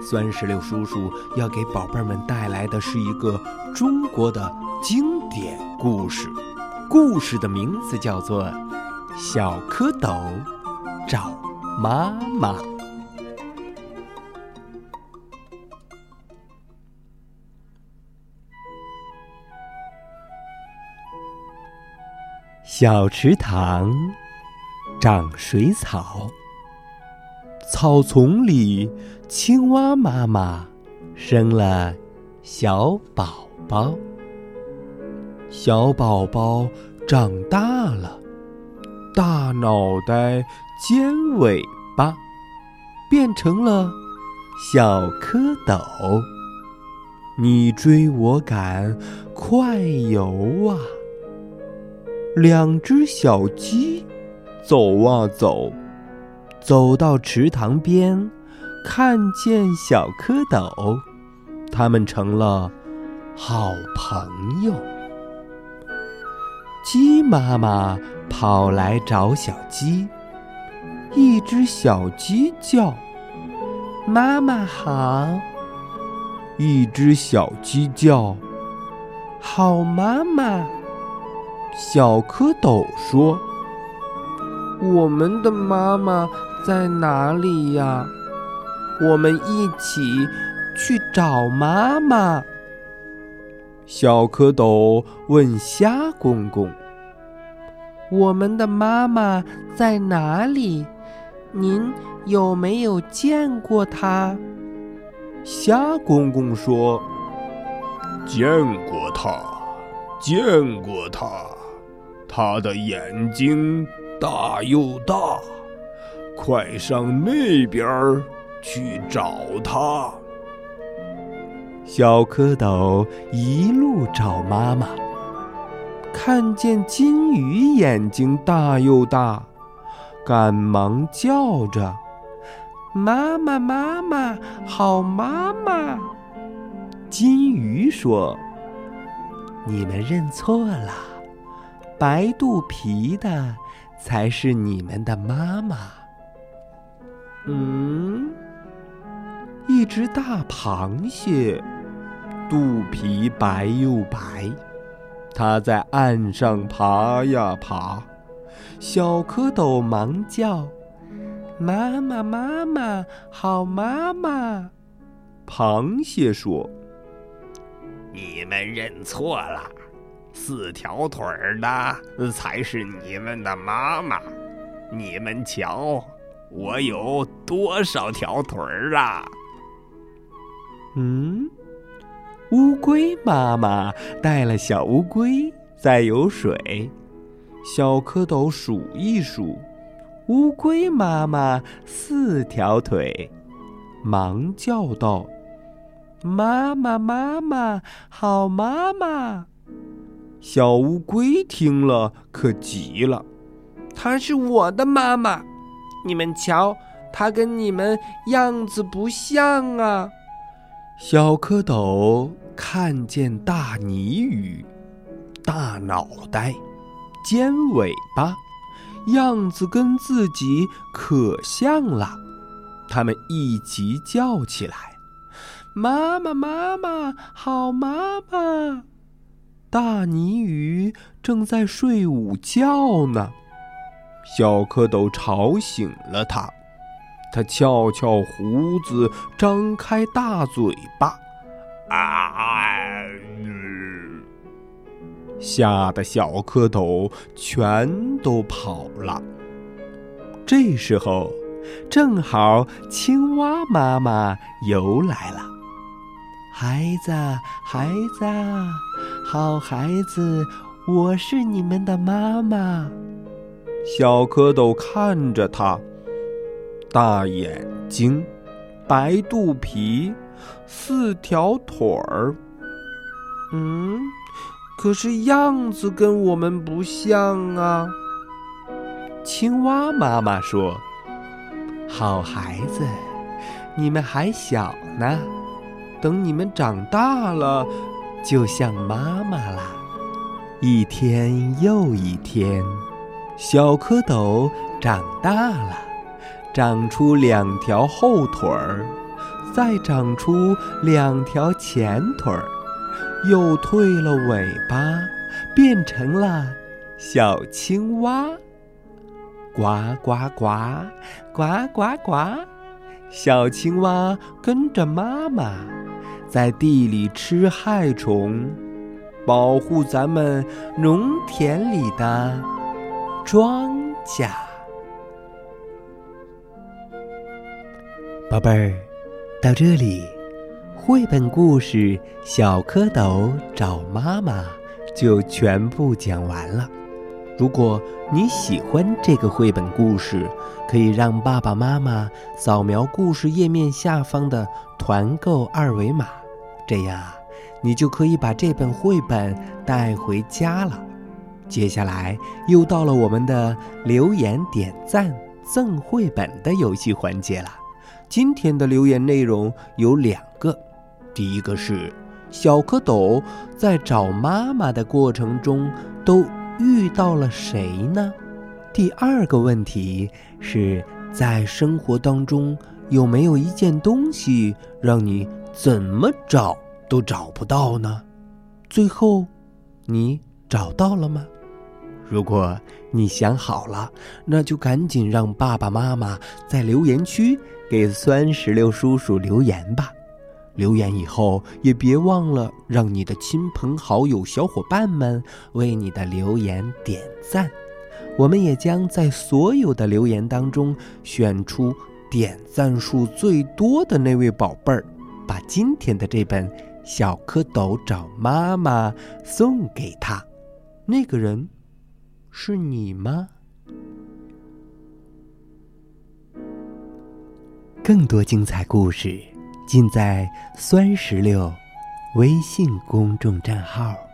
酸石榴叔叔要给宝贝们带来的是一个中国的经典故事，故事的名字叫做《小蝌蚪找妈妈》。小池塘长水草。草丛里，青蛙妈妈生了小宝宝。小宝宝长大了，大脑袋、尖尾巴，变成了小蝌蚪。你追我赶，快游啊！两只小鸡走啊走。走到池塘边，看见小蝌蚪，他们成了好朋友。鸡妈妈跑来找小鸡，一只小鸡叫：“妈妈好。”一只小鸡叫：“好妈妈。”小蝌蚪说：“我们的妈妈。”在哪里呀？我们一起去找妈妈。小蝌蚪问虾公公：“我们的妈妈在哪里？您有没有见过她？”虾公公说：“见过她，见过她，她的眼睛大又大。”快上那边去找他。小蝌蚪一路找妈妈，看见金鱼眼睛大又大，赶忙叫着：“妈妈，妈妈，好妈妈！”金鱼说：“你们认错了，白肚皮的才是你们的妈妈。”嗯，一只大螃蟹，肚皮白又白，它在岸上爬呀爬。小蝌蚪忙叫：“妈妈，妈妈，好妈妈！”螃蟹说：“你们认错了，四条腿儿的才是你们的妈妈。你们瞧。”我有多少条腿儿啊？嗯，乌龟妈妈带了小乌龟在游水。小蝌蚪数一数，乌龟妈妈四条腿，忙叫道：“妈妈，妈妈，好妈妈！”小乌龟听了可急了：“她是我的妈妈。”你们瞧，它跟你们样子不像啊！小蝌蚪看见大泥鱼，大脑袋，尖尾巴，样子跟自己可像了。他们一起叫起来：“妈妈，妈妈，好妈妈！”大泥鱼正在睡午觉呢。小蝌蚪吵醒了它，它翘翘胡子，张开大嘴巴，啊！吓得小蝌蚪全都跑了。这时候，正好青蛙妈妈游来了。孩子，孩子，好孩子，我是你们的妈妈。小蝌蚪看着它，大眼睛，白肚皮，四条腿儿。嗯，可是样子跟我们不像啊。青蛙妈妈说：“好孩子，你们还小呢，等你们长大了，就像妈妈啦。”一天又一天，小蝌蚪长大了，长出两条后腿儿，再长出两条前腿儿，又退了尾巴，变成了小青蛙。呱呱呱，呱呱呱，小青蛙跟着妈妈，在地里吃害虫。保护咱们农田里的庄稼，宝贝儿，到这里，绘本故事《小蝌蚪找妈妈》就全部讲完了。如果你喜欢这个绘本故事，可以让爸爸妈妈扫描故事页面下方的团购二维码，这样。你就可以把这本绘本带回家了。接下来又到了我们的留言点赞赠绘本的游戏环节了。今天的留言内容有两个，第一个是小蝌蚪在找妈妈的过程中都遇到了谁呢？第二个问题是在生活当中有没有一件东西让你怎么找？都找不到呢，最后，你找到了吗？如果你想好了，那就赶紧让爸爸妈妈在留言区给酸石榴叔叔留言吧。留言以后也别忘了让你的亲朋好友、小伙伴们为你的留言点赞。我们也将在所有的留言当中选出点赞数最多的那位宝贝儿，把今天的这本。小蝌蚪找妈妈，送给他。那个人是你吗？更多精彩故事尽在酸石榴微信公众账号。